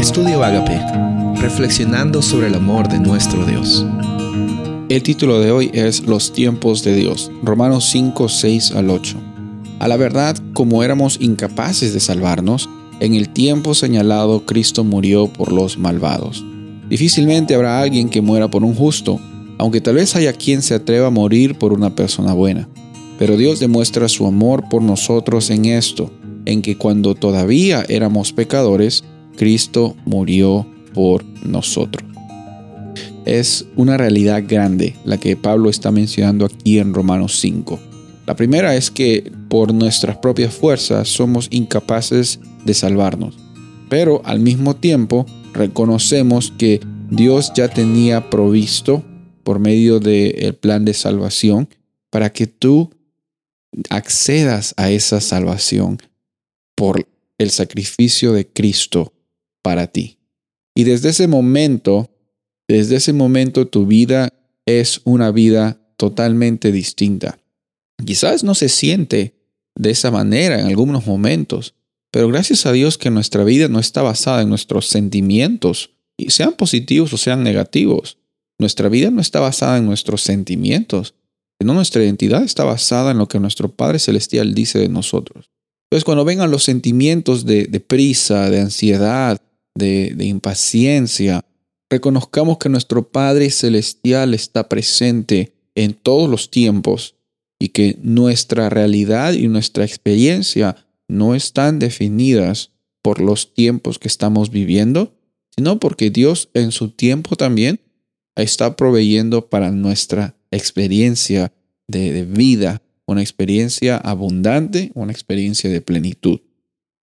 Estudio Agape, reflexionando sobre el amor de nuestro Dios. El título de hoy es Los tiempos de Dios, Romanos 5, 6 al 8. A la verdad, como éramos incapaces de salvarnos, en el tiempo señalado Cristo murió por los malvados. Difícilmente habrá alguien que muera por un justo, aunque tal vez haya quien se atreva a morir por una persona buena. Pero Dios demuestra su amor por nosotros en esto, en que cuando todavía éramos pecadores, Cristo murió por nosotros. Es una realidad grande la que Pablo está mencionando aquí en Romanos 5. La primera es que por nuestras propias fuerzas somos incapaces de salvarnos, pero al mismo tiempo reconocemos que Dios ya tenía provisto por medio del plan de salvación para que tú accedas a esa salvación por el sacrificio de Cristo para ti. Y desde ese momento, desde ese momento tu vida es una vida totalmente distinta. Quizás no se siente de esa manera en algunos momentos, pero gracias a Dios que nuestra vida no está basada en nuestros sentimientos, sean positivos o sean negativos. Nuestra vida no está basada en nuestros sentimientos, sino nuestra identidad está basada en lo que nuestro Padre Celestial dice de nosotros. Entonces, cuando vengan los sentimientos de, prisa, de ansiedad, de, impaciencia, reconozcamos que nuestro Padre Celestial está presente en todos los tiempos y que nuestra realidad y nuestra experiencia no están definidas por los tiempos que estamos viviendo, sino porque Dios en su tiempo también está proveyendo para nuestra experiencia de vida una experiencia abundante, una experiencia de plenitud.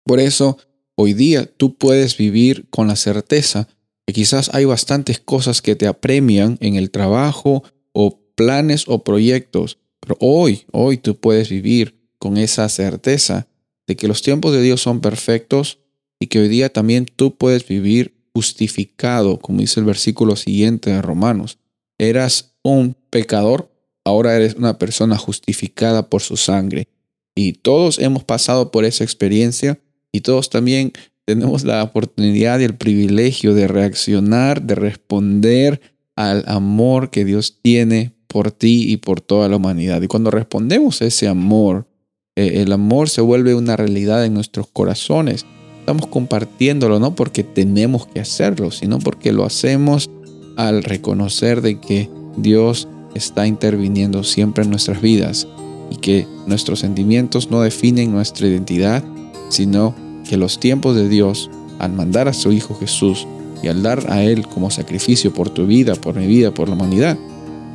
Por eso, hoy día tú puedes vivir con la certeza que quizás hay bastantes cosas que te apremian en el trabajo o planes o proyectos, pero hoy, hoy tú puedes vivir con esa certeza de que los tiempos de Dios son perfectos y que hoy día también tú puedes vivir justificado, como dice el versículo siguiente de Romanos. Eras un pecador, ahora eres una persona justificada por su sangre. Y todos hemos pasado por esa experiencia y todos también tenemos la oportunidad y el privilegio de reaccionar, de responder al amor que Dios tiene por ti y por toda la humanidad. Y cuando respondemos a ese amor, eh, el amor se vuelve una realidad en nuestros corazones. Estamos compartiéndolo no porque tenemos que hacerlo, sino porque lo hacemos al reconocer de que Dios está interviniendo siempre en nuestras vidas y que nuestros sentimientos no definen nuestra identidad, sino que los tiempos de Dios, al mandar a su Hijo Jesús y al dar a Él como sacrificio por tu vida, por mi vida, por la humanidad,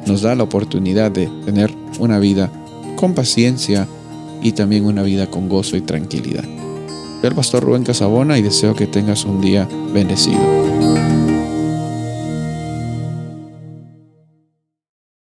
nos da la oportunidad de tener una vida con paciencia y también una vida con gozo y tranquilidad. Soy el pastor Rubén Casabona y deseo que tengas un día bendecido.